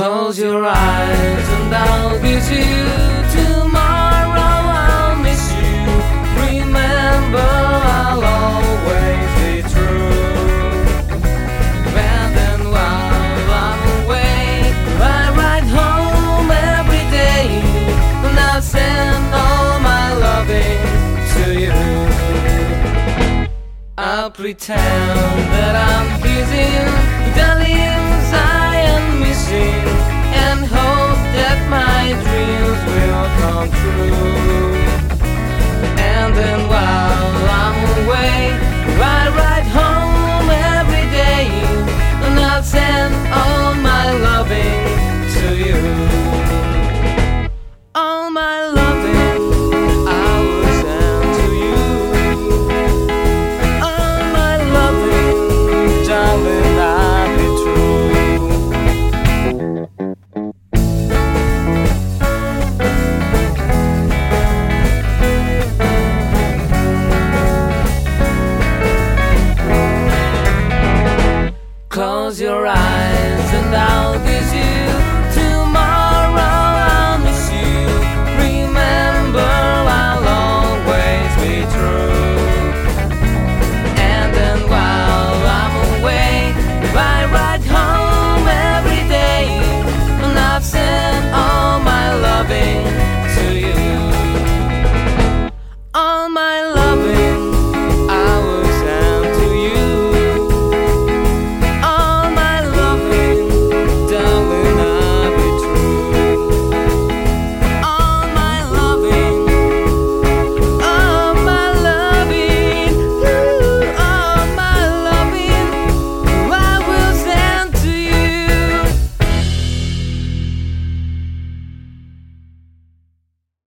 Close your eyes and I'll kiss you. Tomorrow I'll miss you. Remember, I'll always be true. And then while I'm away, I ride home every day. And I'll send all my loving to you. I'll pretend that I'm kissing close your eyes and I'll